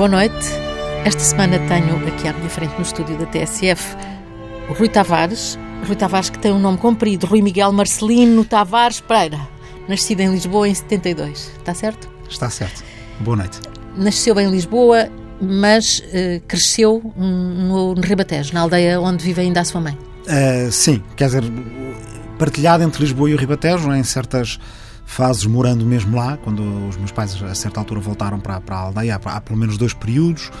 Boa noite. Esta semana tenho aqui à minha frente no estúdio da TSF o Rui Tavares. Rui Tavares que tem um nome comprido, Rui Miguel Marcelino Tavares Pereira. Nascido em Lisboa em 72, está certo? Está certo. Boa noite. Nasceu em Lisboa, mas uh, cresceu no, no Ribatejo, na aldeia onde vive ainda a sua mãe. Uh, sim, quer dizer, partilhado entre Lisboa e o Ribatejo, em certas fases morando mesmo lá, quando os meus pais a certa altura voltaram para, para a aldeia, há, há, pelo menos dois períodos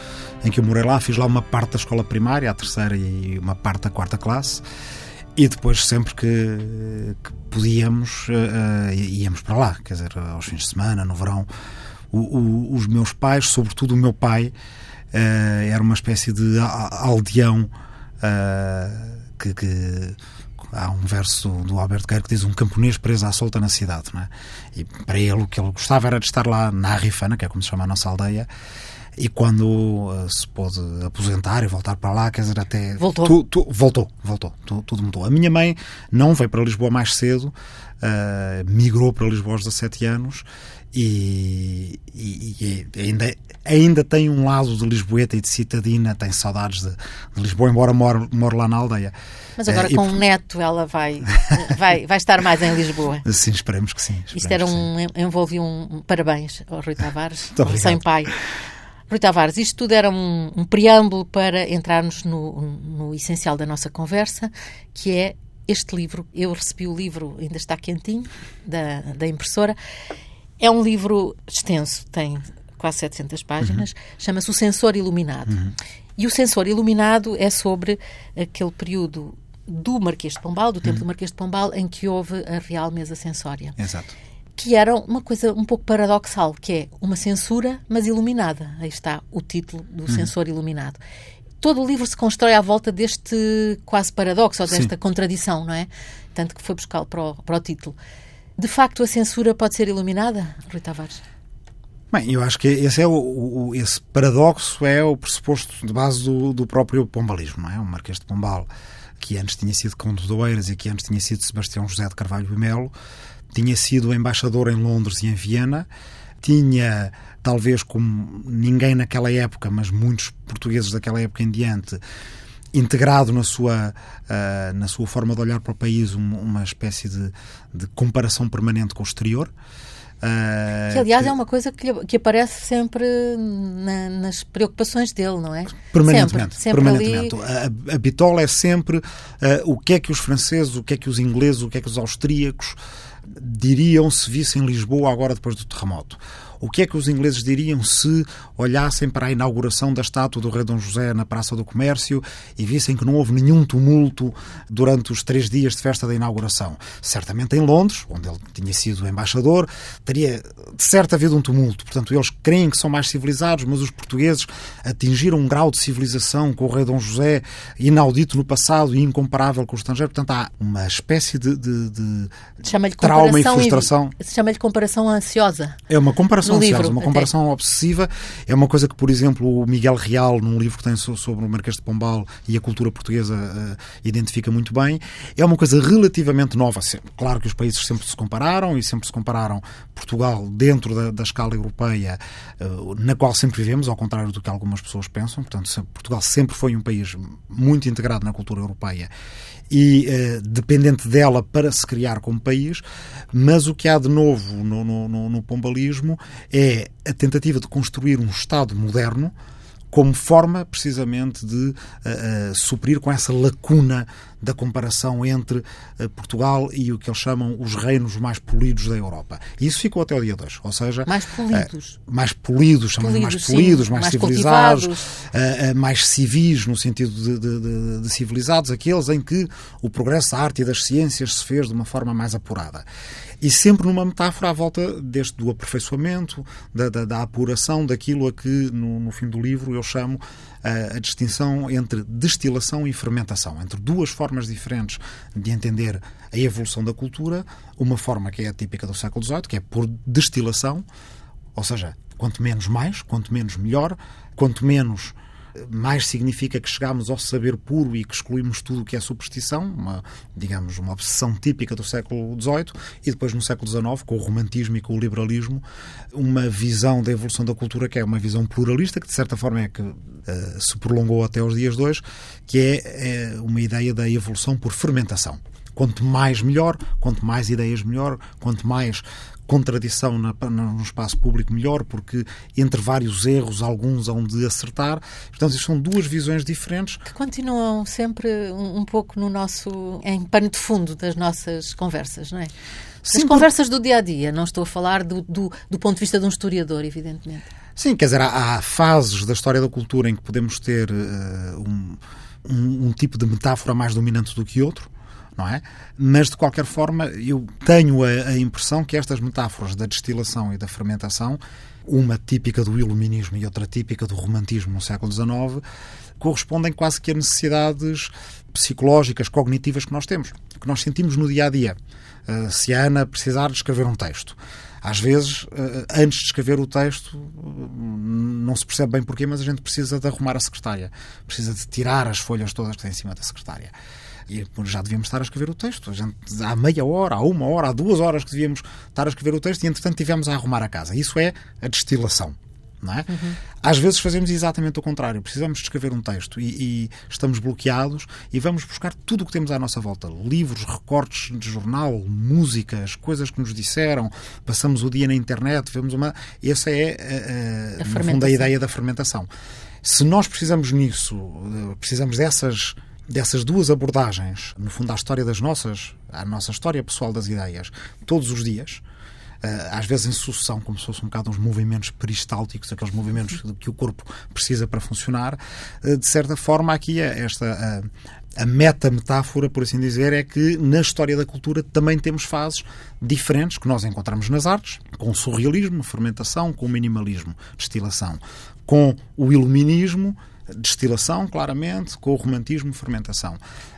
em que eu morei lá, fiz lá uma parte da escola primária, a terceira e uma parte da quarta classe, e depois sempre que, que podíamos uh, íamos para lá, quer dizer, aos fins de semana, no verão. O, o, os meus pais, sobretudo o meu pai, uh, era uma espécie de aldeão uh, que, que há um verso do Alberto Guerra que diz um camponês preso à solta na cidade. Não é? E para ele o que ele gostava era de estar lá na Arrifana, que é como se chama a nossa aldeia, e quando uh, se pôde aposentar e voltar para lá, quer dizer, até. Voltou. Tu, tu, voltou, voltou. Tu, tudo mudou. A minha mãe não veio para Lisboa mais cedo, uh, migrou para Lisboa aos 17 anos e, e, e, ainda, ainda tem um lado de Lisboeta e de citadina, tem saudades de, de Lisboa, embora more, more lá na aldeia. Mas agora uh, com o um neto ela vai, vai, vai estar mais em Lisboa. Sim, esperemos que sim. Esperemos Isto era um, envolvia um parabéns ao Rui Tavares, sem pai. Rui Tavares, isto tudo era um, um preâmbulo para entrarmos no, no essencial da nossa conversa, que é este livro. Eu recebi o livro, ainda está quentinho, da, da impressora. É um livro extenso, tem quase 700 páginas, uhum. chama-se O Sensor Iluminado. Uhum. E o Sensor Iluminado é sobre aquele período do Marquês de Pombal, do tempo uhum. do Marquês de Pombal, em que houve a Real Mesa Sensória. Exato que era uma coisa um pouco paradoxal, que é uma censura, mas iluminada. Aí está o título do hum. censor iluminado. Todo o livro se constrói à volta deste quase paradoxo, ou desta Sim. contradição, não é? Tanto que foi buscar para o, para o título. De facto, a censura pode ser iluminada, Rui Tavares? Bem, eu acho que esse, é o, o, esse paradoxo é o pressuposto de base do, do próprio pombalismo, não é? O Marquês de Pombal, que antes tinha sido Conde de Oeiras e que antes tinha sido Sebastião José de Carvalho e Melo, tinha sido embaixador em Londres e em Viena, tinha, talvez como ninguém naquela época, mas muitos portugueses daquela época em diante, integrado na sua, uh, na sua forma de olhar para o país uma, uma espécie de, de comparação permanente com o exterior. Uh, que, aliás, que, é uma coisa que, que aparece sempre na, nas preocupações dele, não é? Permanentemente. Sempre, sempre permanentemente. Ali... A, a bitola é sempre uh, o que é que os franceses, o que é que os ingleses, o que é que os austríacos diriam se vissem Lisboa agora depois do terremoto? O que é que os ingleses diriam se olhassem para a inauguração da estátua do rei Dom José na Praça do Comércio e vissem que não houve nenhum tumulto durante os três dias de festa da inauguração? Certamente em Londres, onde ele tinha sido embaixador, teria de certo havido um tumulto. Portanto, eles creem que são mais civilizados, mas os portugueses atingiram um grau de civilização com o rei Dom José inaudito no passado e incomparável com o estrangeiro. Portanto, há uma espécie de, de, de trauma e frustração. Chama-lhe comparação ansiosa. É uma comparação comparação livro, uma comparação até. obsessiva. É uma coisa que, por exemplo, o Miguel Real, num livro que tem sobre o Marquês de Pombal e a cultura portuguesa, uh, identifica muito bem. É uma coisa relativamente nova. Claro que os países sempre se compararam e sempre se compararam Portugal dentro da, da escala europeia, uh, na qual sempre vivemos, ao contrário do que algumas pessoas pensam. Portanto, Portugal sempre foi um país muito integrado na cultura europeia e uh, dependente dela para se criar como país, mas o que há de novo no, no, no pombalismo é a tentativa de construir um Estado moderno como forma precisamente de uh, uh, suprir com essa lacuna da comparação entre uh, Portugal e o que eles chamam os reinos mais polidos da Europa. E isso ficou até o dia 2, ou seja... Mais polidos. mais polidos, chamamos polidos, mais polidos, sim, mais, mais, civilizados, mais civis, no sentido de, de, de, de civilizados, aqueles em que o progresso da arte e das ciências se fez de uma forma mais apurada e sempre numa metáfora à volta deste do aperfeiçoamento, da, da, da apuração daquilo a que no, no, fim do livro eu chamo a, a distinção entre destilação e fermentação, entre duas formas diferentes de entender a evolução da cultura, uma forma que é típica do século XVIII, que é por destilação, ou seja, quanto menos mais, quanto menos melhor, quanto menos mais significa que chegamos ao saber puro e que excluímos tudo o que é superstição, uma, digamos, uma obsessão típica do século XVIII, e depois no século XIX, com o romantismo e com o liberalismo, uma visão da evolução da cultura que é uma visão pluralista, que de certa forma é que uh, se prolongou até os dias de hoje, que é, é uma ideia da evolução por fermentação. Quanto mais melhor, quanto mais ideias melhor, quanto mais contradição na, no espaço público melhor, porque entre vários erros, alguns hão de acertar. Portanto, isto são duas visões diferentes. Que continuam sempre um, um pouco no nosso. em pano de fundo das nossas conversas, não é? Sim, As conversas do dia a dia, não estou a falar do, do, do ponto de vista de um historiador, evidentemente. Sim, quer dizer, há, há fases da história da cultura em que podemos ter uh, um, um, um tipo de metáfora mais dominante do que outro não é? Mas, de qualquer forma, eu tenho a, a impressão que estas metáforas da destilação e da fermentação, uma típica do iluminismo e outra típica do romantismo no século XIX, correspondem quase que a necessidades psicológicas, cognitivas que nós temos, que nós sentimos no dia a dia. Uh, se a Ana precisar de escrever um texto, às vezes, uh, antes de escrever o texto, uh, não se percebe bem porquê, mas a gente precisa de arrumar a secretária, precisa de tirar as folhas todas que tem em cima da secretária. E já devíamos estar a escrever o texto. A gente, há meia hora, há uma hora, há duas horas que devíamos estar a escrever o texto e, entretanto, tivemos a arrumar a casa. Isso é a destilação. É? Uhum. Às vezes fazemos exatamente o contrário. Precisamos de escrever um texto e, e, estamos bloqueados e vamos buscar tudo o que temos à nossa volta: livros, recortes de jornal, músicas, coisas que nos disseram. Passamos o dia na internet, vemos uma. Essa é, uh, a, no fundo, a ideia da fermentação. Se nós precisamos nisso, precisamos dessas dessas duas abordagens, no fundo, à história das nossas, à nossa história pessoal das ideias, todos os dias, eh, às vezes em sucessão, como se fossem um bocado uns movimentos peristálticos, aqueles movimentos que o corpo precisa para funcionar, eh, de certa forma, aqui é esta. A, a meta-metáfora, por assim dizer, é que na história da cultura também temos fases diferentes que nós encontramos nas artes, com o surrealismo, fermentação, com o minimalismo, destilação, com o iluminismo, destilação, claramente, com o romantismo, fermentação.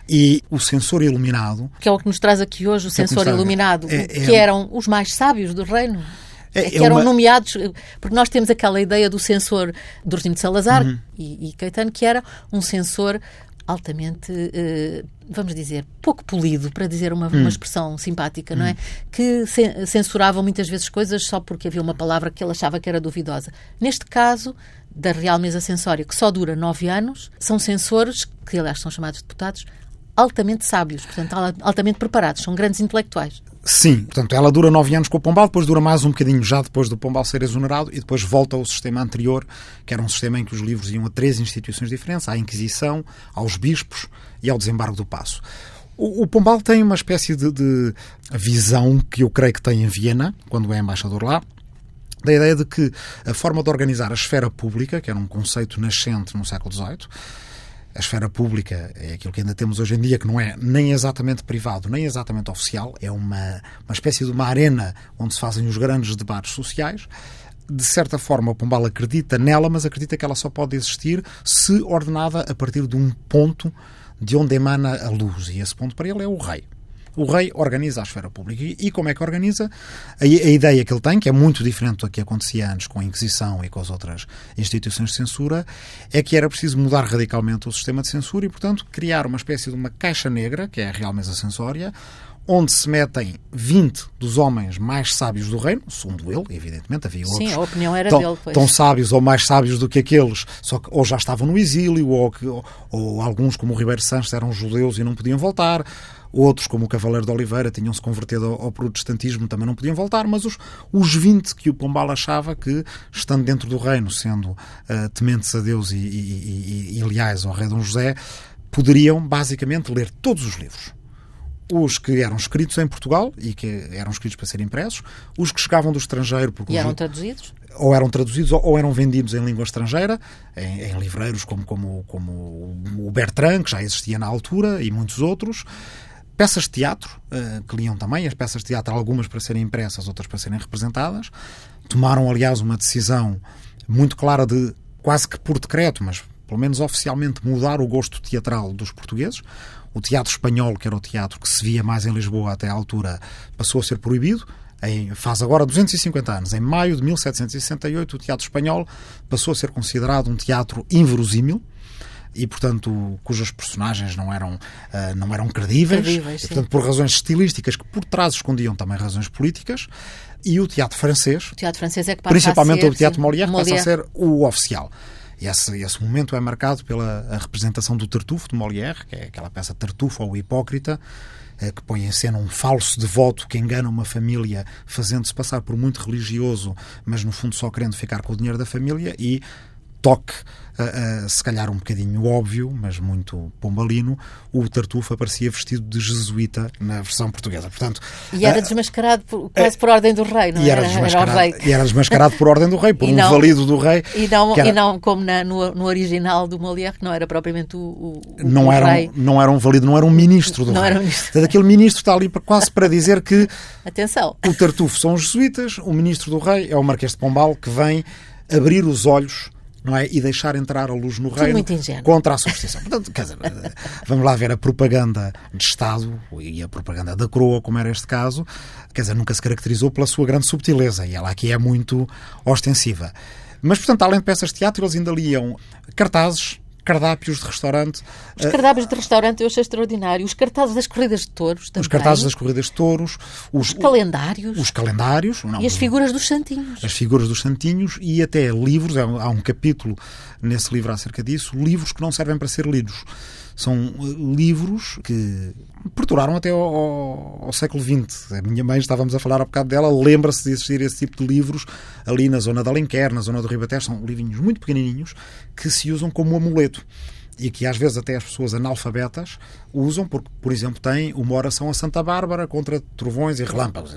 E o sensor iluminado. Que é o que nos traz aqui hoje, o é sensor iluminado, é, é, que eram os mais sábios do reino. É, é que eram uma... nomeados, porque nós temos aquela ideia do censor Dorzinho de Salazar uhum. e, e Caetano, que era um censor altamente, eh, vamos dizer, pouco polido, para dizer uma, hum. uma expressão simpática, hum. não é? Hum. Que censuravam muitas vezes coisas só porque havia uma palavra que ele achava que era duvidosa. Neste caso, da Real Mesa Censória, que só dura nove anos, são censores, que aliás são chamados deputados, altamente sábios, portanto, altamente preparados, são grandes intelectuais. Sim, portanto, ela dura nove anos com o Pombal, depois dura mais um bocadinho já depois do Pombal ser exonerado e depois volta ao sistema anterior, que era um sistema em que os livros iam a três instituições diferentes, à Inquisição, aos bispos e ao desembargo do Passo. O, o Pombal tem uma espécie de, de visão que eu creio que tem em Viena, quando é embaixador lá, da ideia de que a forma de organizar a esfera pública, que era um conceito nascente no século XVIII, a esfera pública é aquilo que ainda temos hoje em dia, que não é nem exatamente privado, nem exatamente oficial, é uma, uma espécie de uma arena onde se fazem os grandes debates sociais. De certa forma, o Pombal acredita nela, mas acredita que ela só pode existir se ordenada a partir de um ponto de onde emana a luz. E esse ponto para ele é o rei. O rei organiza a esfera pública. E, como é que organiza? A, a, ideia que ele tem, que é muito diferente do que acontecia antes com a Inquisição e com as outras instituições de censura, é que era preciso mudar radicalmente o sistema de censura e, portanto, criar uma espécie de uma caixa negra, que é a Real Mesa Censória, onde se metem 20 dos homens mais sábios do reino, segundo ele, evidentemente, havia outros. Sim, a opinião era tão, dele. Pois. Tão sábios ou mais sábios do que aqueles, só que ou já estavam no exílio, ou, que, ou, ou alguns, como o Ribeiro Santos, eram judeus e não podiam voltar Outros, como o Cavaleiro de Oliveira, tinham-se convertido ao, ao, protestantismo, também não podiam voltar, mas os, os 20 que o Pombal achava que, estando dentro do reino, sendo uh, tementes a Deus e, e, e, e leais ao rei Dom José, poderiam basicamente ler todos os livros os que eram escritos em Portugal e que eram escritos para serem impressos, os que chegavam do estrangeiro. Porque e eram traduzidos? Ou eram traduzidos ou, eram vendidos em língua estrangeira, em, em livreiros como, como, como o Bertrand, que já existia na altura, e muitos outros. Peças de teatro, uh, que liam também, as peças de teatro, algumas para serem impressas, outras para serem representadas. Tomaram, aliás, uma decisão muito clara de, quase que por decreto, mas pelo menos oficialmente, mudar o gosto teatral dos portugueses. O teatro espanhol, que era o teatro que se via mais em Lisboa até à altura, passou a ser proibido. em, faz agora 250 anos. Em maio de 1768, o Teatro Espanhol passou a ser considerado um teatro inverosímil e, portanto, cujas personagens não eram, uh, não eram credíveis, credíveis e, portanto, por razões estilísticas que por trás escondiam também razões políticas, e o teatro francês, o teatro francês é que passa principalmente ser, o teatro Molière, Molière, passa a ser o oficial. E esse, esse momento é marcado pela representação do Tartufo, de Molière, que é aquela peça Tartufo ou Hipócrita, eh, que põe em cena um falso devoto que engana uma família fazendo-se passar por muito religioso, mas no fundo só querendo ficar com o dinheiro da família e toque uh, uh, se calhar um bocadinho óbvio, mas muito pombalino, o Tartufo aparecia vestido de jesuíta na versão portuguesa. Portanto, e era uh, desmascarado por, quase por ordem do rei, não e era? Desmascarado, era rei. E era desmascarado por ordem do rei, por não, um valido do rei. E não, era, e não como na, no, no, original do Molière, que não era propriamente o, o, não o era rei. Um, não era um valido, não era um ministro do não rei. Era um ministro. Portanto, aquele ministro está ali quase para dizer que Atenção. o Tartufo são os jesuítas, o ministro do rei é o Marquês de Pombal, que vem abrir os olhos não é? E deixar entrar a luz no reino contra a superstição. Portanto, quer dizer, vamos lá ver a propaganda de Estado e a propaganda da coroa, como era este caso, quer dizer, nunca se caracterizou pela sua grande subtileza e ela aqui é muito ostensiva. Mas, portanto, além de peças de teatro, eles ainda liam cartazes cardápios de restaurante. Os cardápios de restaurante eu achei extraordinário. Os cartazes das corridas de touros também. Os cartazes das corridas de touros. Os, os calendários. Os calendários. Não, e as figuras dos santinhos. As figuras dos santinhos e até livros. Há um capítulo nesse livro acerca disso. Livros que não servem para ser lidos. São eh, livros que perduraram até ao, ao, ao, século XX. A minha mãe, estávamos a falar há bocado dela, lembra-se de existir esse tipo de livros ali na zona da Alenquer, na zona do Ribatejo. São livrinhos muito pequenininhos que se usam como amuleto e que às vezes até as pessoas analfabetas usam, porque, por exemplo, tem uma oração a Santa Bárbara contra trovões e relâmpagos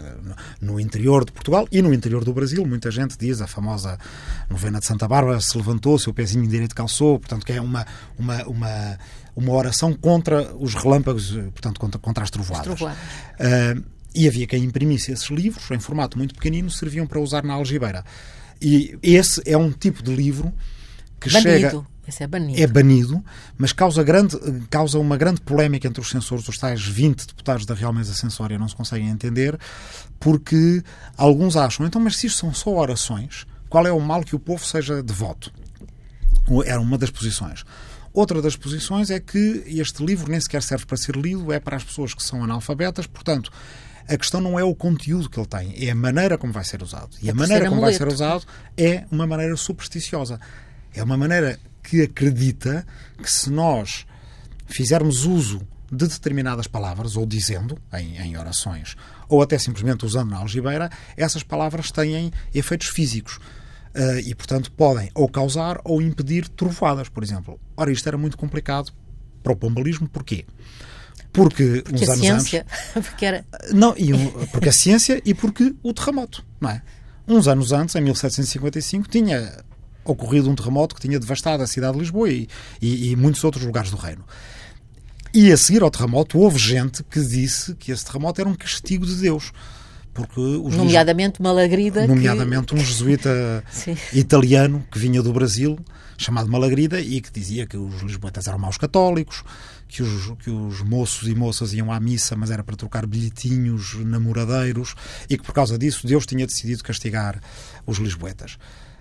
no interior de Portugal e no interior do Brasil. Muita gente diz a famosa novena de Santa Bárbara se levantou, seu pezinho direito calçou, portanto, que é uma, uma, uma, uma oração contra os relâmpagos, portanto, contra, contra as trovoadas. As trovoadas. Uh, e havia quem imprimisse esses livros em formato muito pequenino, serviam para usar na algibeira. E esse é um tipo de livro que Banido. chega esse é banido. É banido, mas causa, grande, causa uma grande polémica entre os censores, os tais 20 deputados da Real Mesa Censória não se conseguem entender, porque alguns acham, então, mas se isto são só orações, qual é o mal que o povo seja devoto? Era uma das posições. Outra das posições é que este livro nem sequer serve para ser lido, é para as pessoas que são analfabetas, portanto, a questão não é o conteúdo que ele tem, é a maneira como vai ser usado. E é a maneira como vai ser usado é uma maneira supersticiosa. É uma maneira que acredita que se nós fizermos uso de determinadas palavras, ou dizendo em, em, orações, ou até simplesmente usando na algibeira, essas palavras têm efeitos físicos. Uh, e, portanto, podem ou causar ou impedir trovoadas, por exemplo. Ora, isto era muito complicado para o pombalismo, porquê? Porque, porque uns a anos ciência, antes. Porque era... Não, e porque a ciência e porque o terremoto, não é? Uns anos antes, em 1755, tinha ocorrido um terremoto que tinha devastado a cidade de Lisboa e, e, e muitos outros lugares do reino. E a seguir ao terremoto, houve gente que disse que esse terremoto era um castigo de Deus. Porque os nomeadamente Malagrida. Nomeadamente que... um jesuíta italiano que vinha do Brasil, chamado Malagrida, e que dizia que os lisboetas eram maus católicos, que os, que os moços e moças iam à missa, mas era para trocar bilhetinhos namoradeiros, e que por causa disso Deus tinha decidido castigar os lisboetas.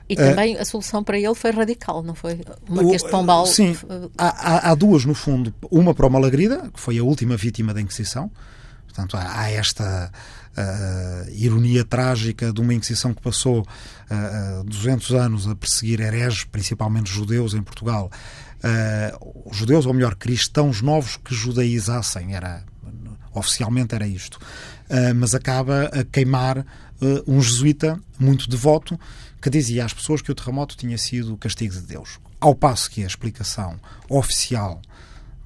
E também uh, a solução para ele foi radical, não foi? O Marquês de Pombal. Sim, há, há, duas no fundo. Uma para o Malagrida, que foi a última vítima da Inquisição. Portanto, há, há esta uh, ironia trágica de uma Inquisição que passou uh, 200 anos a perseguir hereges, principalmente judeus, em Portugal. Uh, judeus, ou melhor, cristãos novos que judaizassem. Era, oficialmente era isto. Uh, mas acaba a queimar um jesuíta muito devoto que dizia às pessoas que o terremoto tinha sido o castigo de Deus. Ao passo que a explicação oficial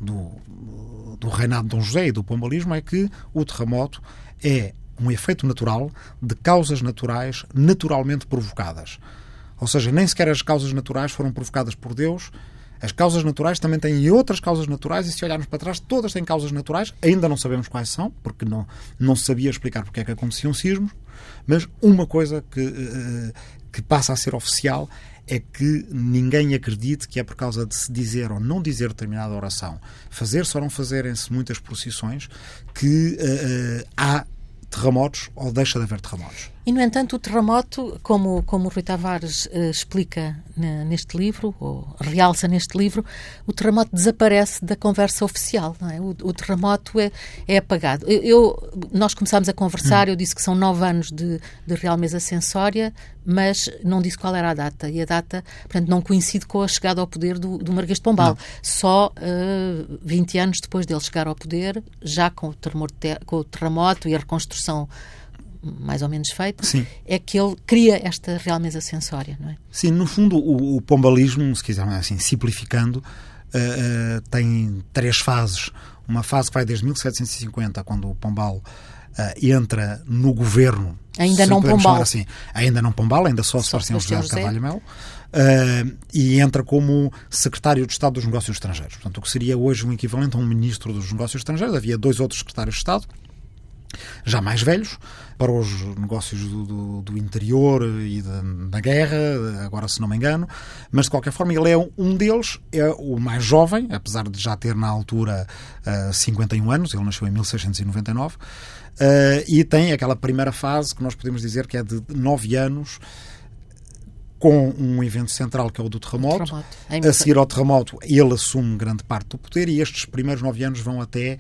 do, do reinado de Dom José e do pombalismo é que o terremoto é um efeito natural de causas naturais naturalmente provocadas. Ou seja, nem sequer as causas naturais foram provocadas por Deus. As causas naturais também têm outras causas naturais, e se olharmos para trás, todas têm causas naturais. Ainda não sabemos quais são, porque não, não se sabia explicar porque é que aconteciam sismos. Mas uma coisa que, uh, que passa a ser oficial é que ninguém acredite que é por causa de se dizer ou não dizer determinada oração, fazer-se ou não fazerem-se muitas procissões, que uh, há terremotos ou deixa de haver terremotos. E, no entanto, o terremoto, como, como o Rui Tavares uh, explica neste livro, ou realça neste livro, o terremoto desaparece da conversa oficial. É? O, o, terremoto é, é apagado. Eu, eu, nós começámos a conversar, hum. eu disse que são nove anos de, de Real Mesa Sensória, mas não disse qual era a data. E a data, portanto, não coincide com a chegada ao poder do, do Marquês de Pombal. Não. Só uh, eh, 20 anos depois dele chegar ao poder, já com o, terremoto, com o terremoto e a reconstrução mais ou menos feito, Sim. é que ele cria esta real mesa sensória, não é? Sim, no fundo, o, o pombalismo, se quisermos assim, simplificando, uh, uh, tem três fases. Uma fase que vai desde 1750, quando o Pombal uh, entra no governo. Ainda não Pombal. Assim, ainda não Pombal, ainda só, só Sebastião José de Carvalho Melo. Uh, e entra como secretário de Estado dos Negócios Estrangeiros. Portanto, o que seria hoje um equivalente a um ministro dos Negócios Estrangeiros. Havia dois outros secretários de Estado, já mais velhos, para os negócios do, do, do interior e da, da, guerra, agora se não me engano, mas de qualquer forma ele é um deles, é o mais jovem, apesar de já ter na altura uh, eh, 51 anos, ele nasceu em 1699, uh, eh, e tem aquela primeira fase que nós podemos dizer que é de 9 anos com um evento central que é o do terremoto. terremoto. A seguir ao terremoto, ele assume grande parte do poder e estes primeiros nove anos vão até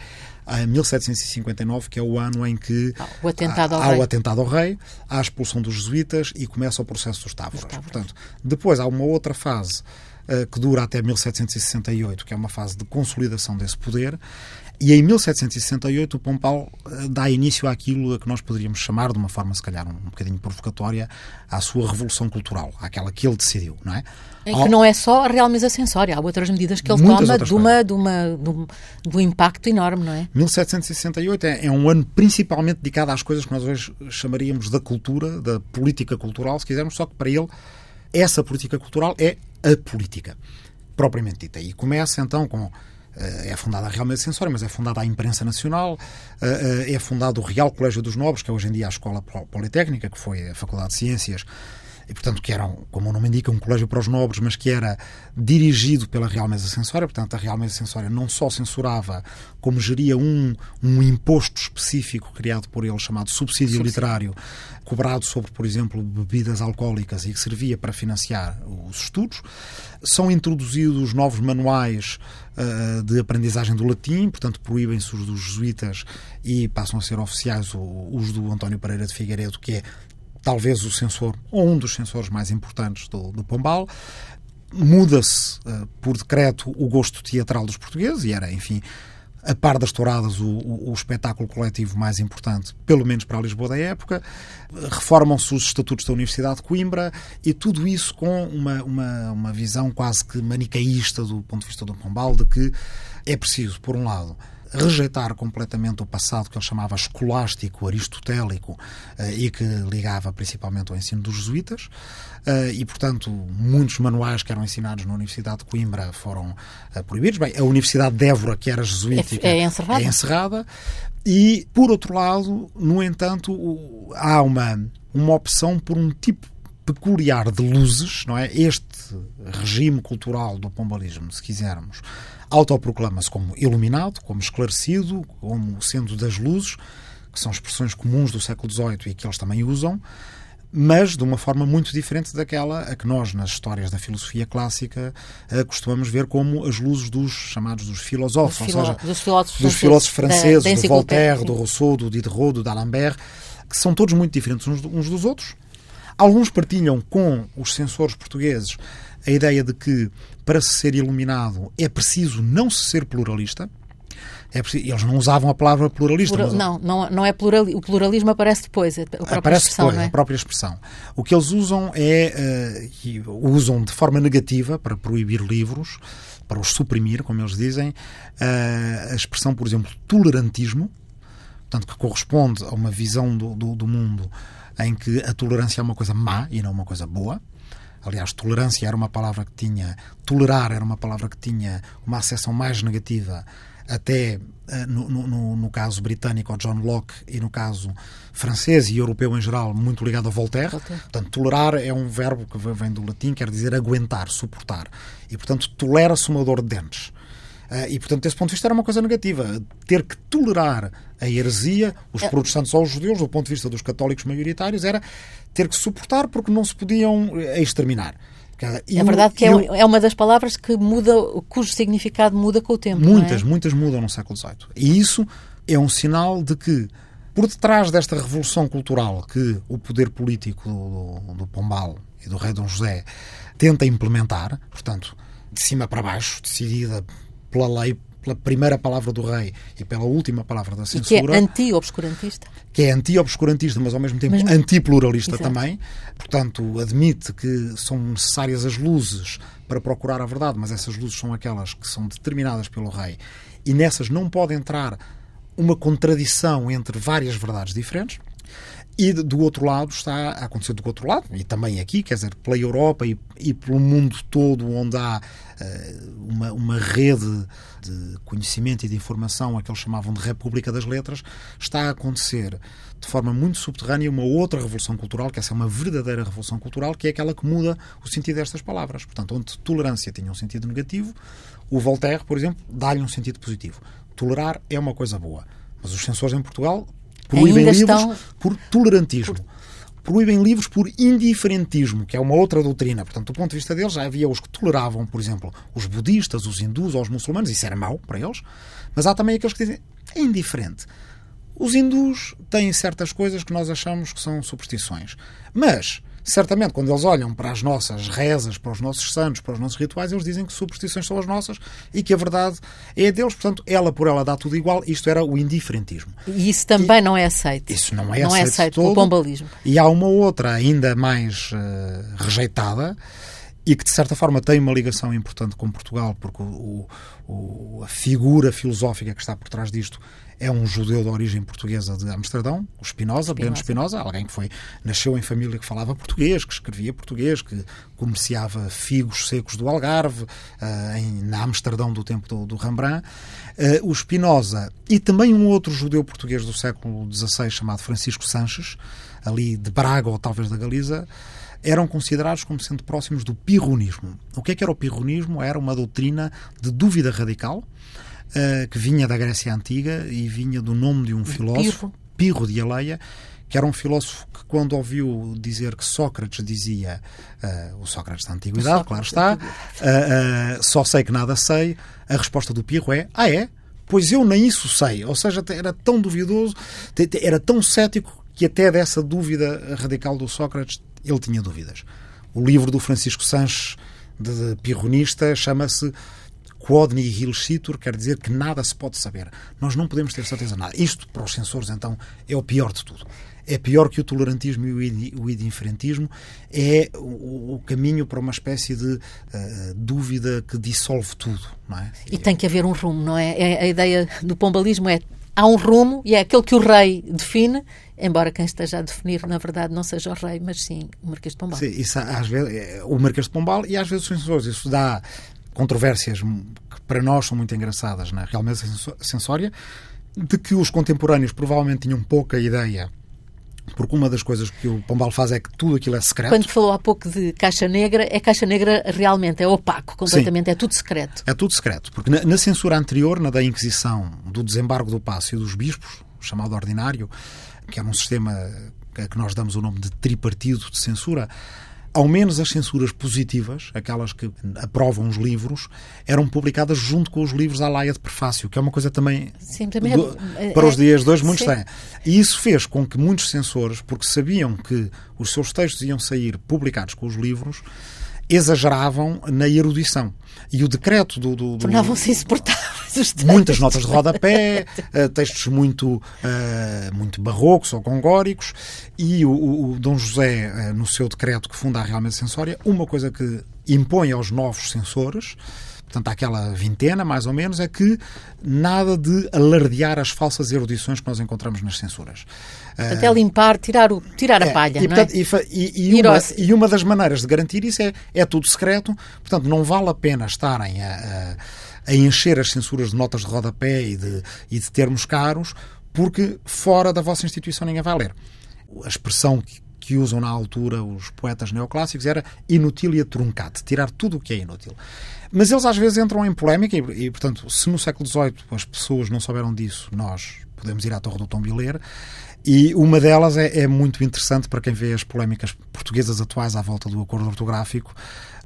a 1759, que é o ano em que ah, o atentado há, há o atentado ao rei, há a expulsão dos jesuítas e começa o processo dos Távoras. Portanto, depois há uma outra fase uh, que dura até 1768, que é uma fase de consolidação desse poder, e em 1768 o Pompal eh, dá início àquilo a que nós poderíamos chamar, de uma forma se calhar um, bocadinho provocatória, à sua revolução cultural, àquela que ele decidiu, não é? Em que não é só a Real Mesa Sensória, há outras medidas que ele toma de uma, de uma, de um, de um impacto enorme, não é? 1768 é, é um ano principalmente dedicado às coisas que nós hoje chamaríamos da cultura, da política cultural, se quisermos, só que para ele essa política cultural é a política, propriamente dita. E começa então com é fundada a Real Mesa Sensória, mas é fundada a Imprensa Nacional, eh, eh, é fundado o Real Colégio dos Nobres, que é hoje em dia a Escola Politécnica, que foi a Faculdade de Ciências e portanto que era, como o nome indica, um colégio para os nobres, mas que era dirigido pela Real Mesa Censória, portanto a Real Mesa Censória não só censurava, como geria um, um imposto específico criado por ele chamado subsídio, subsídio. literário, cobrado sobre, por exemplo, bebidas alcoólicas e que servia para financiar os estudos. São introduzidos novos manuais uh, de aprendizagem do latim, portanto proíbem-se os dos jesuítas e passam a ser oficiais os do António Pereira de Figueiredo, que é talvez o sensor, ou um dos sensores mais importantes do, do Pombal. Muda-se uh, por decreto o gosto teatral dos portugueses, e era, enfim, a par das touradas, o, o, o, espetáculo coletivo mais importante, pelo menos para a Lisboa da época. Reformam-se os estatutos da Universidade de Coimbra e tudo isso com uma, uma, uma visão quase que manicaísta do ponto de vista do Pombal, de que é preciso, por um lado, rejeitar completamente o passado que ele chamava escolástico, aristotélico eh, e que ligava principalmente ao ensino dos jesuítas. Eh, e, portanto, muitos manuais que eram ensinados na Universidade de Coimbra foram eh, proibidos. Bem, a Universidade de Évora, que era jesuítica, é, é encerrada. É encerrada. E, por outro lado, no entanto, há uma, uma opção por um tipo peculiar de luzes, não é? Este regime cultural do pombalismo, se quisermos, autoproclama-se como iluminado, como esclarecido, como sendo das luzes, que são expressões comuns do século XVIII e que eles também usam, mas de uma forma muito diferente daquela a que nós, nas histórias da filosofia clássica, costumamos ver como as luzes dos chamados dos filósofos, ou seja, dos filósofos, dos filósofos franceses, da, da do Voltaire, do Rousseau, do Diderot, do D'Alembert, que são todos muito diferentes uns, uns dos outros. Alguns partilham com os censores portugueses a ideia de que para se ser iluminado é preciso não se ser pluralista. É preciso, eles não usavam a palavra pluralista. Plural, não, não, não é plural, o pluralismo aparece depois, a própria aparece expressão. Depois, é? a própria expressão. O que eles usam é, uh, usam de forma negativa para proibir livros, para os suprimir, como eles dizem, uh, a expressão, por exemplo, tolerantismo, portanto, que corresponde a uma visão do, do, do mundo em que a tolerância é uma coisa má e não uma coisa boa. Aliás, tolerância era uma palavra que tinha, tolerar era uma palavra que tinha uma acessão mais negativa, até eh, no, no, no, caso britânico ao John Locke e no caso francês e europeu em geral, muito ligado a Voltaire. Voltaire. Portanto, tolerar é um verbo que vem do latim, quer dizer aguentar, suportar. E, portanto, tolera-se uma dor de dentes. Uh, e, portanto, desse ponto de vista, era uma coisa negativa. Ter que tolerar a heresia, os é. protestantes ou os judeus, do ponto de vista dos católicos maioritários, era ter que suportar porque não se podiam eh, exterminar. E é verdade que é, o, é, uma das palavras que muda, cujo significado muda com o tempo. Muitas, é? muitas mudam no século XVIII. E isso é um sinal de que, por detrás desta revolução cultural que o poder político do, do Pombal e do rei Dom José tenta implementar, portanto, de cima para baixo, decidida pela lei, pela primeira palavra do rei e pela última palavra da censura. E que é anti-obscurantista. Que é anti-obscurantista, mas ao mesmo tempo mas... anti-pluralista também. Portanto, admite que são necessárias as luzes para procurar a verdade, mas essas luzes são aquelas que são determinadas pelo rei. E nessas não pode entrar uma contradição entre várias verdades diferentes. E do outro lado está a acontecer do outro lado, e também aqui, quer dizer, pela Europa e, e pelo mundo todo, onde há uma, uma rede de conhecimento e de informação, a que eles chamavam de República das Letras, está a acontecer de forma muito subterrânea uma outra revolução cultural, que essa é uma verdadeira revolução cultural, que é aquela que muda o sentido destas palavras. Portanto, onde tolerância tinha um sentido negativo, o Voltaire, por exemplo, dá-lhe um sentido positivo. Tolerar é uma coisa boa. Mas os censores em Portugal proíbem livros estão... por tolerantismo. Por... Proíbem livros por indiferentismo, que é uma outra doutrina. Portanto, do ponto de vista deles, já havia os que toleravam, por exemplo, os budistas, os hindus ou os muçulmanos, isso era mau para eles, mas há também aqueles que dizem é indiferente. Os hindus têm certas coisas que nós achamos que são superstições, mas certamente, quando eles olham para as nossas rezas, para os nossos santos, para os nossos rituais, eles dizem que superstições são as nossas e que a verdade é a deles. Portanto, ela por ela dá tudo igual. Isto era o indiferentismo. E isso também e, não é aceito. Isso não é não aceito. É aceito todo. o pombalismo. E há uma outra ainda mais uh, rejeitada e que de certa forma tem uma ligação importante com Portugal, porque o, o, a figura filosófica que está por trás disto é um judeu de origem portuguesa de Amsterdão, o Spinoza, Bento Spinoza, alguém que foi nasceu em família que falava português, que escrevia português, que comerciava figos secos do Algarve, uh, em, na Amsterdão do tempo do, do Rembrandt. Uh, o Spinoza e também um outro judeu português do século XVI chamado Francisco Sanches, ali de Braga ou talvez da Galiza, eram considerados como sendo próximos do pirronismo. O que é que era o pirronismo? Era uma doutrina de dúvida radical, uh, que vinha da Grécia Antiga e vinha do nome de um filósofo, Pirro, Pirro de Aleia, que era um filósofo que, quando ouviu dizer que Sócrates dizia, uh, o Sócrates da Antiguidade, claro está, uh, uh, só sei que nada sei, a resposta do Pirro é: Ah, é? Pois eu nem isso sei. Ou seja, era tão duvidoso, era tão cético que até dessa dúvida radical do Sócrates ele tinha dúvidas. O livro do Francisco Sanches, de, de pirronista, chama-se Quod nihil citur quer dizer que nada se pode saber. Nós não podemos ter certeza de nada. Isto, para os censores, então, é o pior de tudo. É pior que o tolerantismo e o indiferentismo. É o, o caminho para uma espécie de uh, dúvida que dissolve tudo. Não é? E tem que haver um rumo, não é? é? A ideia do pombalismo é há um rumo e é aquele que o rei define, embora quem esteja a definir, na verdade, não seja o rei, mas sim o Marquês de Pombal. Sim, isso às vezes, é, o Marquês de Pombal e às vezes os censores. Isso dá controvérsias que para nós são muito engraçadas na realmente sensória, de que os contemporâneos provavelmente tinham pouca ideia porque uma das coisas que o Pombal faz é que tudo aquilo é secreto. Quando falou há pouco de caixa negra, é caixa negra realmente, é opaco, completamente, Sim, é tudo secreto. É tudo secreto, porque na, na, censura anterior, na da Inquisição, do desembargo do passo e dos bispos, chamado ordinário, que era um sistema a que nós damos o nome de tripartido de censura, ao menos as censuras positivas, aquelas que aprovam os livros, eram publicadas junto com os livros à laia de prefácio, que é uma coisa também, sim, também do, é, para os dias de hoje muito estranha. E isso fez com que muitos censores, porque sabiam que os seus textos iam sair publicados com os livros, exageravam na erudição. E o decreto do. do, do Tornavam-se insuportáveis. Muitas notas de rodapé, uh, textos muito, uh, muito barrocos ou congóricos, e o, o, Dom José, uh, no seu decreto que funda a Realmente Sensória, uma coisa que impõe aos novos censores portanto, aquela vintena, mais ou menos, é que nada de alardear as falsas erudições que nós encontramos nas censuras. Portanto, é limpar, tirar, o, tirar é, a palha, e, não é? e, e, e, uma, e, uma, das maneiras de garantir isso é, é tudo secreto, portanto, não vale a pena estarem a, a, a encher as censuras de notas de rodapé e de, e de termos caros, porque fora da vossa instituição ninguém vai ler. A expressão que que usam na altura os poetas neoclássicos era inutilia truncate, tirar tudo o que é inútil. Mas eles às vezes entram em polémica e, e, portanto, se no século XVIII as pessoas não souberam disso, nós podemos ir à Torre do Tombi ler. E uma delas é, é, muito interessante para quem vê as polémicas portuguesas atuais à volta do acordo ortográfico.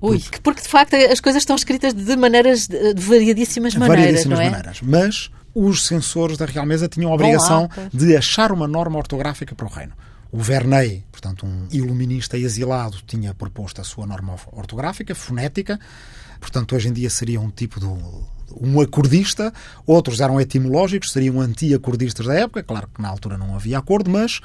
Ui, porque, porque de facto as coisas estão escritas de maneiras de variadíssimas maneiras. Variadíssimas não é? maneiras. Mas os censores da Real Mesa tinham a obrigação Olá, de achar uma norma ortográfica para o reino. O Verney, portanto, um iluminista exilado, tinha proposto a sua norma ortográfica, fonética, portanto, hoje em dia seria um tipo de um acordista, outros eram etimológicos, seriam anti-acordistas da época, claro que na altura não havia acordo, mas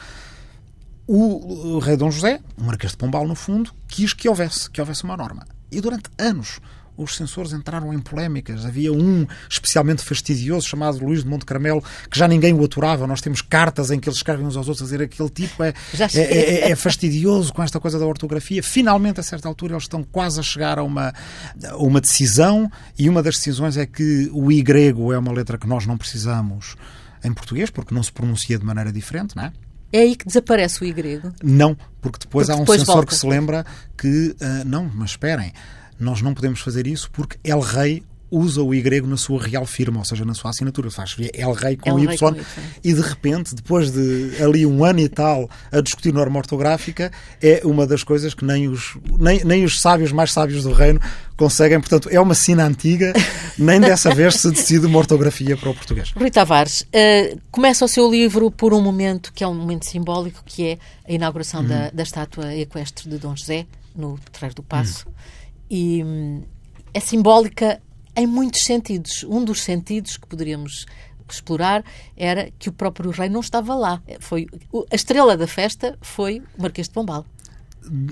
o rei Dom José, o Marquês de Pombal, no fundo, quis que houvesse, que houvesse uma norma. E durante anos os censores entraram em polémicas. Havia um especialmente fastidioso chamado Luís de Monte Carmelo, que já ninguém o aturava. Nós temos cartas em que eles escrevem uns aos outros a dizer aquele tipo é, é, é, é, fastidioso com esta coisa da ortografia. Finalmente, a certa altura, eles estão quase a chegar a uma, a uma decisão e uma das decisões é que o I grego é uma letra que nós não precisamos em português, porque não se pronuncia de maneira diferente, não é? É aí que desaparece o I grego? Não, porque depois porque há um depois censor volta. que se lembra que, uh, não, mas esperem, nós não podemos fazer isso porque El Rei usa o Y na sua real firma, ou seja, na sua assinatura. Faz El Rei com, El y, com y, e de repente, depois de ali um ano e tal a discutir norma ortográfica, é uma das coisas que nem os, nem, nem os sábios mais sábios do reino conseguem. Portanto, é uma sina antiga, nem dessa vez se decide uma ortografia para o português. Rui Tavares, uh, começa o seu livro por um momento que é um momento simbólico, que é a inauguração hum. da, da estátua equestre de Dom José, no Terreiro do Passo. Hum e hum, é simbólica em muitos sentidos. Um dos sentidos que poderíamos explorar era que o próprio rei não estava lá. Foi a estrela da festa foi o Marquês de Pombal.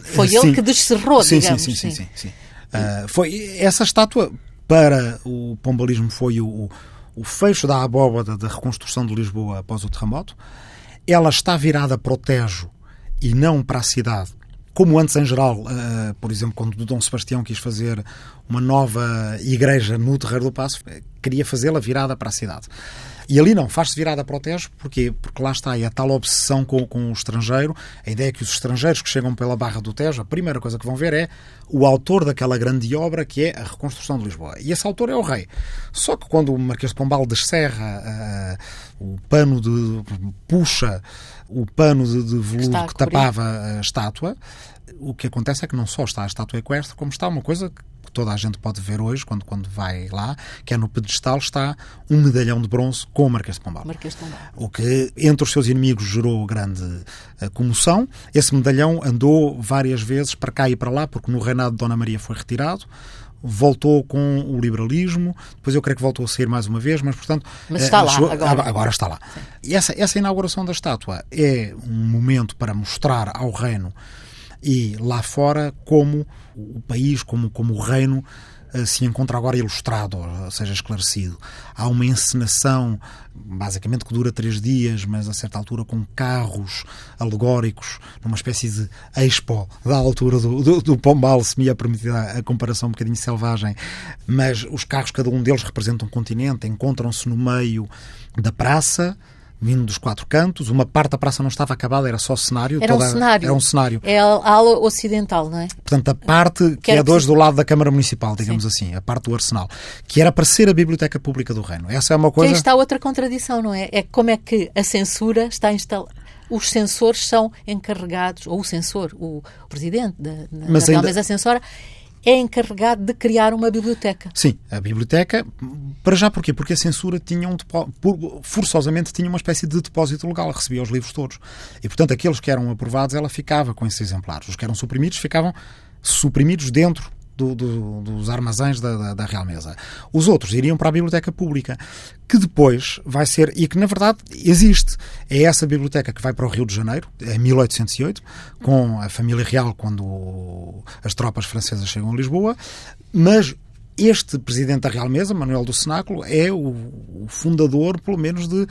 Foi sim. ele que descerrou, sim, digamos. Sim, sim, sim. sim, sim. Uh, foi essa estátua para o pombalismo foi o, o fecho da abóbada da reconstrução de Lisboa após o terremoto. Ela está virada para o Tejo e não para a cidade como antes em geral, uh, por exemplo, quando Dom Sebastião quis fazer uma nova igreja no Terreiro do Passo, queria fazê-la virada para a cidade. E ali não, faz-se virada para o Tejo, porquê? Porque lá está, é a tal obsessão com, com o estrangeiro, a ideia é que os estrangeiros que chegam pela Barra do Tejo, a primeira coisa que vão ver é o autor daquela grande obra que é a reconstrução de Lisboa. E esse autor é o rei. Só que quando o Marquês de Pombal descerra uh, o pano de... puxa o pano de, de veludo que tapava a estátua, o que acontece é que não só está a estátua equestre, como está uma coisa que toda a gente pode ver hoje, quando, quando vai lá, que é no pedestal está um medalhão de bronze com o Marquês de Pombal. Marquês de Pombal. O que, entre os seus inimigos, gerou grande uh, comoção. Esse medalhão andou várias vezes para cá e para lá, porque no reinado de Dona Maria foi retirado voltou com o liberalismo, depois eu creio que voltou a sair mais uma vez, mas portanto. Mas está lá, chegou, agora. agora. está lá. E essa, essa inauguração da estátua é um momento para mostrar ao reino e lá fora como o país, como, como o reino eh, se encontra agora ilustrado, ou seja, esclarecido. Há uma encenação, basicamente, que dura três dias, mas a certa altura com carros alegóricos, numa espécie de expo da altura do, do, do Pombal, se me é permitida a comparação um bocadinho selvagem. Mas os carros, cada um deles representa um continente, encontram-se no meio da praça vindo dos quatro cantos. Uma parte da praça não estava acabada, era só cenário. Era toda, um cenário. Era um cenário. É a ala ocidental, não é? Portanto, a parte que, é de hoje do lado da Câmara Municipal, digamos Sim. assim, a parte do Arsenal, que era para ser a Biblioteca Pública do Reino. Essa é uma coisa. Que aí está outra contradição, não é? É como é que a censura está instalada os censores são encarregados, ou o censor, o presidente da, da, Mas da ainda... mesa censora, é encarregado de criar uma biblioteca. Sim, a biblioteca, para já porquê? Porque a censura tinha um forçosamente tinha uma espécie de depósito legal, recebia os livros todos. E, portanto, aqueles que eram aprovados, ela ficava com esses exemplares. Os que eram suprimidos ficavam suprimidos dentro do, do, dos armazéns da, da, da, Real Mesa. Os outros iriam para a Biblioteca Pública, que depois vai ser, e que na verdade existe, é essa biblioteca que vai para o Rio de Janeiro, em 1808, com a família real, quando as tropas francesas chegam a Lisboa, mas este presidente da Real Mesa, Manuel do Cenáculo, é o, fundador, pelo menos, de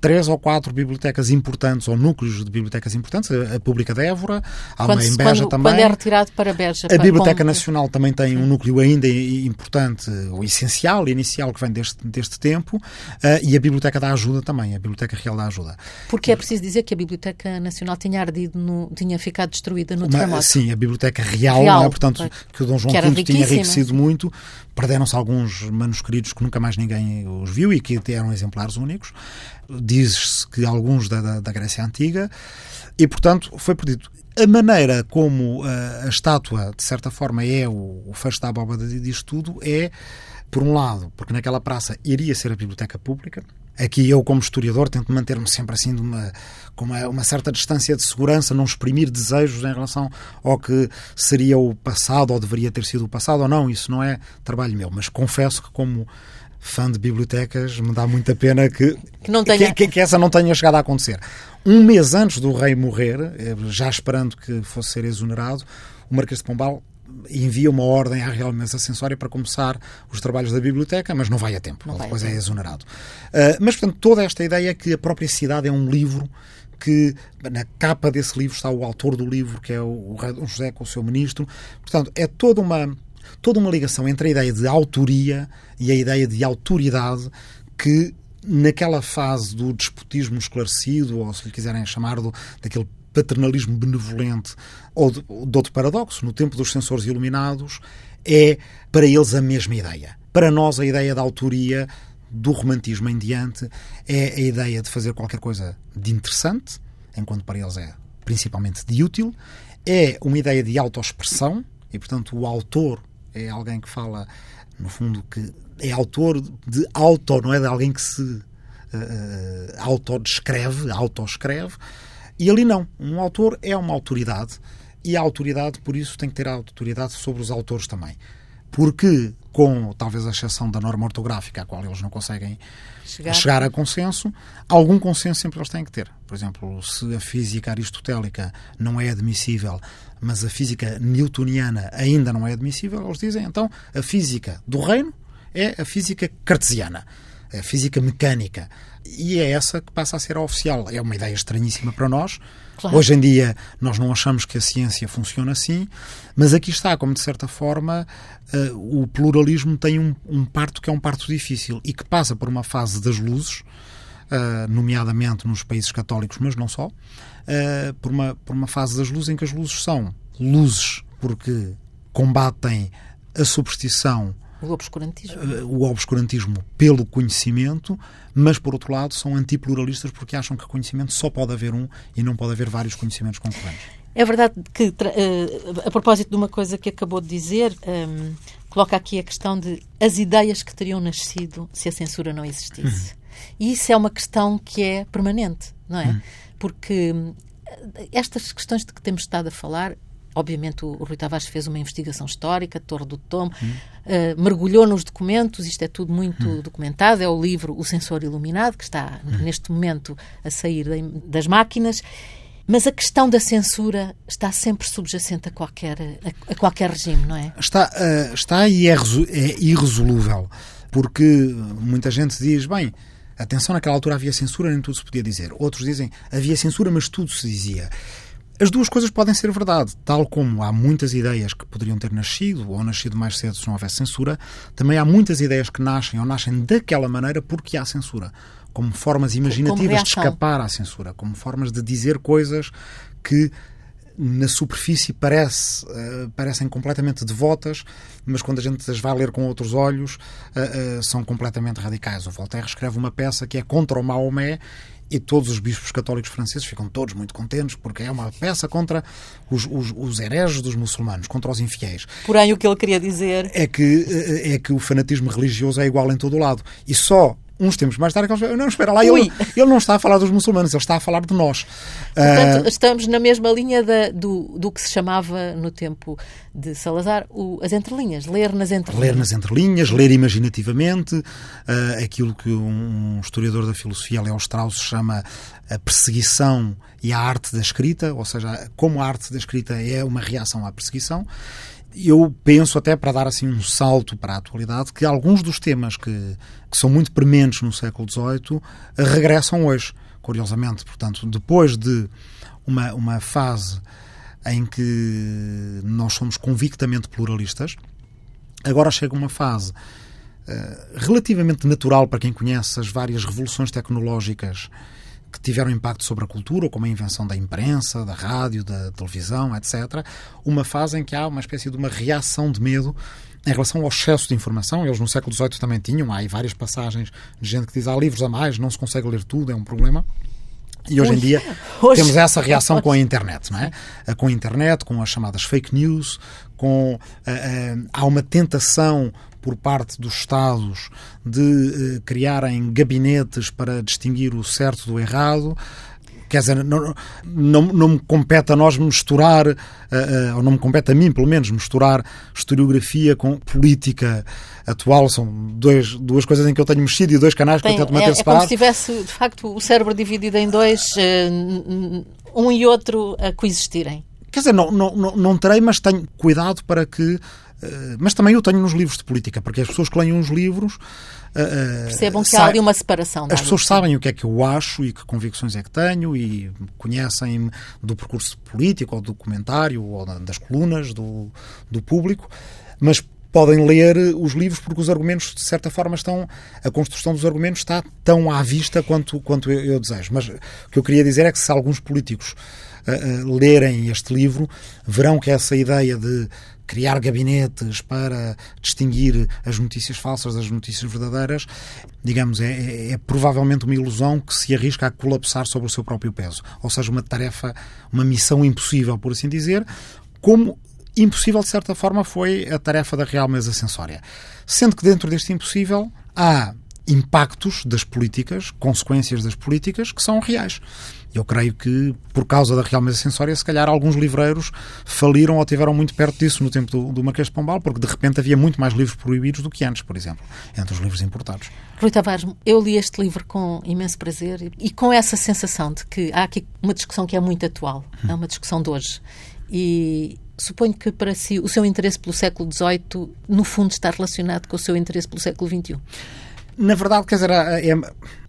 três ou quatro bibliotecas importantes ou núcleos de bibliotecas importantes, a, Pública de Évora, há quando, uma em Beja quando, também. Quando é retirado para Beja. A Biblioteca como... Nacional também tem um núcleo ainda importante, ou essencial, inicial, que vem deste, deste tempo, uh, e a Biblioteca da Ajuda também, a Biblioteca Real da Ajuda. Porque é preciso dizer que a Biblioteca Nacional tinha ardido, no, tinha ficado destruída no uma, terremoto. Sim, a Biblioteca Real, Real é? portanto, que o Dom João V tinha enriquecido muito, perderam-se alguns manuscritos que nunca mais ninguém os viu e que eram exemplares únicos. Diz-se que alguns da, da, da, Grécia Antiga, e portanto foi perdido. A maneira como a, a estátua, de certa forma, é o, o fecho da abóbada disto tudo é, por um lado, porque naquela praça iria ser a biblioteca pública, Aqui eu, como historiador, tento manter-me sempre assim de uma, com uma, uma, certa distância de segurança, não exprimir desejos em relação ao que seria o passado ou deveria ter sido o passado ou não. Isso não é trabalho meu, mas confesso que como fã de bibliotecas, me dá muita pena que, que, não tenha... que, que, essa não tenha chegado a acontecer. Um mês antes do rei morrer, eh, já esperando que fosse ser exonerado, o Marquês de Pombal envia uma ordem à Real Mesa Censória para começar os trabalhos da biblioteca, mas não vai a tempo, depois é exonerado. Uh, mas, portanto, toda esta ideia é que a própria cidade é um livro que na capa desse livro está o autor do livro, que é o José com o seu ministro. Portanto, é toda uma toda uma ligação entre a ideia de autoria e a ideia de autoridade que naquela fase do despotismo esclarecido, ou se lhe quiserem chamar do, daquele paternalismo benevolente, ou de, de outro paradoxo, no tempo dos censores iluminados, é para eles a mesma ideia. Para nós, a ideia da autoria do romantismo em diante é a ideia de fazer qualquer coisa de interessante, enquanto para eles é principalmente de útil, é uma ideia de autoexpressão, e portanto o autor é alguém que fala, no fundo, que é autor de auto, não é de alguém que se uh, autodescreve, autoescreve, e ali não. Um autor é uma autoridade, e a autoridade, por isso, tem que ter a autoridade sobre os autores também. Porque, com talvez a exceção da norma ortográfica, à qual eles não conseguem chegar, chegar a consenso, algum consenso sempre eles têm que ter. Por exemplo, se a física aristotélica não é admissível, mas a física newtoniana ainda não é admissível, eles dizem então a física do reino é a física cartesiana, a física mecânica. E é essa que passa a ser a oficial. É uma ideia estranhíssima para nós. Claro. Hoje em dia nós não achamos que a ciência funciona assim, mas aqui está, como de certa forma, uh, o pluralismo tem um, um parto que é um parto difícil e que passa por uma fase das luzes, uh, nomeadamente nos países católicos, mas não só, uh, por, uma, por uma fase das luzes em que as luzes são luzes porque combatem a superstição o obscurantismo. O obscurantismo pelo conhecimento, mas por outro lado são antipluralistas porque acham que conhecimento só pode haver um e não pode haver vários conhecimentos concorrentes. É verdade que, uh, a propósito de uma coisa que acabou de dizer, um, ehm, coloca aqui a questão de as ideias que teriam nascido se a censura não existisse. Uhum. E isso é uma questão que é permanente, não é? Uhum. Porque eh, estas questões de que temos estado a falar Obviamente, o, Rui Tavares fez uma investigação histórica, Torre do Tom, hum. uh, mergulhou nos documentos, isto é tudo muito hum. documentado. É o livro O Sensor Iluminado, que está hum. neste momento a sair das máquinas. Mas a questão da censura está sempre subjacente a qualquer, a, a qualquer regime, não é? Está, uh, está e é, é irresolúvel, porque muita gente diz, bem, atenção, naquela altura havia censura, nem tudo se podia dizer. Outros dizem, havia censura, mas tudo se dizia. As duas coisas podem ser verdade, tal como há muitas ideias que poderiam ter nascido ou nascido mais cedo se não houvesse censura, também há muitas ideias que nascem ou nascem daquela maneira porque há censura, como formas imaginativas de escapar à censura, como formas de dizer coisas que na superfície parece, uh, parecem completamente devotas, mas quando a gente as vai ler com outros olhos, uh, uh, são completamente radicais. O Voltaire escreve uma peça que é contra o Maomé e todos os bispos católicos franceses ficam todos muito contentes porque é uma peça contra os, os, os hereges dos muçulmanos, contra os infiéis. Porém, o que ele queria dizer é que, é que o fanatismo religioso é igual em todo o lado. E só uns tempos mais tarde, não, espera lá, ele, ele, não está a falar dos muçulmanos, ele está a falar de nós. Portanto, uh... estamos na mesma linha da, do, do que se chamava no tempo de Salazar o, as entrelinhas, ler nas entrelinhas. Ler nas entrelinhas, ler imaginativamente, uh, aquilo que um historiador da filosofia, Leo Strauss, chama a perseguição e a arte da escrita, ou seja, como a arte da escrita é uma reação à perseguição eu penso, até para dar assim um salto para a atualidade, que alguns dos temas que, que são muito prementes no século XVIII regressam hoje, curiosamente. Portanto, depois de uma, uma fase em que nós somos convictamente pluralistas, agora chega uma fase uh, relativamente natural para quem conhece as várias revoluções tecnológicas que tiveram impacto sobre a cultura, como a invenção da imprensa, da rádio, da televisão, etc. Uma fase em que há uma espécie de uma reação de medo em relação ao excesso de informação. Eles no século XVIII também tinham, há aí várias passagens de gente que diz há livros a mais, não se consegue ler tudo, é um problema. E hoje, em dia hoje... temos essa reação com a internet, não é? Com a internet, com as chamadas fake news, com uh, uh, há uma tentação por parte dos Estados de uh, criarem gabinetes para distinguir o certo do errado. Quer dizer, não, não, não me compete a nós misturar, uh, uh, ou não me compete a mim, pelo menos, misturar historiografia com política atual. São dois, duas coisas em que eu tenho mexido e dois canais Tem, que eu tento manter é, separados. É como se tivesse, de facto, o cérebro dividido em dois, um e outro a coexistirem. Quer dizer, não, não, não, não terei, mas tenho cuidado para que eh, mas também eu tenho nos livros de política, porque as pessoas que leem os livros uh, percebam que há ali uma separação. As pessoas sabem o que é que eu acho e que convicções é que tenho e conhecem do percurso político ou do documentário ou das colunas do, do público, mas podem ler os livros porque os argumentos de certa forma estão a construção dos argumentos está tão à vista quanto quanto eu, eu desejo mas o que eu queria dizer é que se alguns políticos uh, uh, lerem este livro verão que essa ideia de criar gabinetes para distinguir as notícias falsas das notícias verdadeiras, digamos, é, é, é, provavelmente uma ilusão que se arrisca a colapsar sobre o seu próprio peso. Ou seja, uma tarefa, uma missão impossível, por assim dizer, como impossível, de certa forma, foi a tarefa da Real Mesa Sensória. Sendo que dentro deste impossível há impactos das políticas, consequências das políticas, que são reais. Eu creio que, por causa da Real Mesa Sensória, se calhar alguns livreiros faliram ou estiveram muito perto disso no tempo do, do Marquês de Pombal, porque de repente havia muito mais livros proibidos do que antes, por exemplo, entre os livros importados. Rui Tavares, eu li este livro com imenso prazer e com essa sensação de que há aqui uma discussão que é muito atual, hum. é uma discussão de hoje. E suponho que para si o seu interesse pelo século XVIII, no fundo, está relacionado com o seu interesse pelo século XXI. Na verdade, quer dizer, é,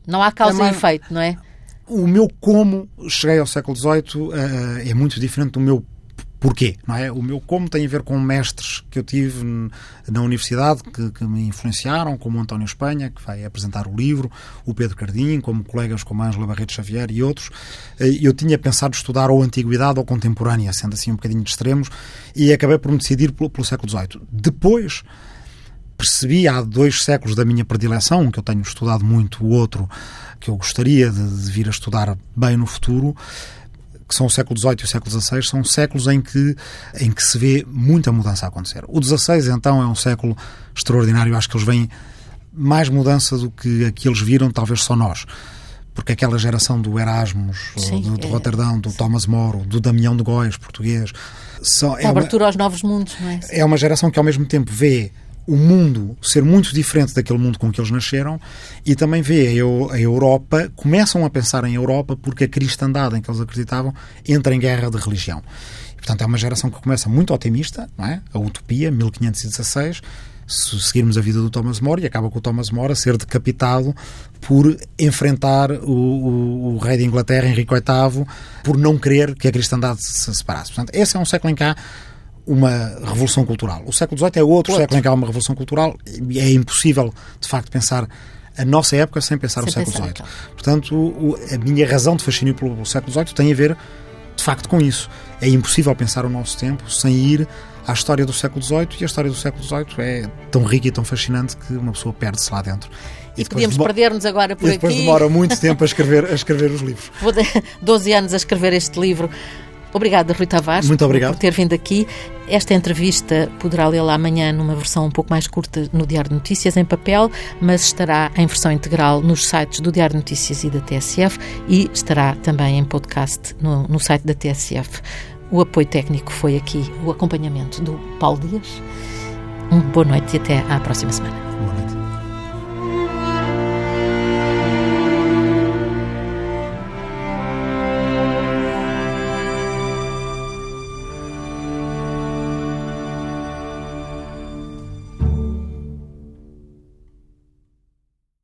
não há causa é mais... e efeito, não é? O meu como cheguei ao século XVIII eh, é muito diferente do meu porquê, não é? O meu como tem a ver com mestres que eu tive na universidade que, que, me influenciaram, como o António Espanha, que vai apresentar o livro, o Pedro Cardim, como colegas como Ângela Barreto Xavier e outros. Eh, eu tinha pensado estudar ou antiguidade ou contemporânea, sendo assim um bocadinho de extremos, e acabei por me decidir pelo, pelo século XVIII. Depois percebi há dois séculos da minha predileção, um que eu tenho estudado muito, o outro que eu gostaria de, de vir a estudar bem no futuro, que são o século XVIII e o século XVI, são séculos em que, em que se vê muita mudança a acontecer. O XVI, então, é um século extraordinário. Acho que eles veem mais mudança do que aqueles viram, talvez só nós. Porque aquela geração do Erasmus, Sim, do, do é, Roterdão, do Thomas More, do Damião de Góis, português. São, é abertura uma, aos novos mundos, não é? É uma geração que, ao mesmo tempo, vê o mundo ser muito diferente daquele mundo com que eles nasceram e também vê a, Europa, começam a pensar em Europa porque a cristandade em que eles acreditavam entra em guerra de religião. E, portanto, é uma geração que começa muito otimista, não é? A utopia, 1516, se seguirmos a vida do Thomas More, e acaba com o Thomas More a ser decapitado por enfrentar o, o, o, rei de Inglaterra, Henrique VIII, por não querer que a cristandade se separasse. Portanto, esse é um século em que há uma revolução cultural. O século XVIII é outro, outro. século em que há uma revolução cultural e é impossível, de facto, pensar a nossa época sem pensar sem o século XVIII. Portanto, o, a minha razão de fascínio pelo século XVIII tem a ver, de facto, com isso. É impossível pensar o nosso tempo sem ir à história do século XVIII e a história do século XVIII é tão rica e tão fascinante que uma pessoa perde-se lá dentro. E, e podíamos perder-nos agora por e depois aqui. depois demora muito tempo a escrever, a escrever os livros. Vou 12 anos a escrever este livro. Obrigada, Rui Tavares, Muito obrigado. por ter vindo aqui. Esta entrevista poderá lê-la amanhã numa versão um pouco mais curta no Diário de Notícias, em papel, mas estará em versão integral nos sites do Diário de Notícias e da TSF e estará também em podcast no, no site da TSF. O apoio técnico foi aqui o acompanhamento do Paulo Dias. Uma boa noite e até à próxima semana. Boa noite.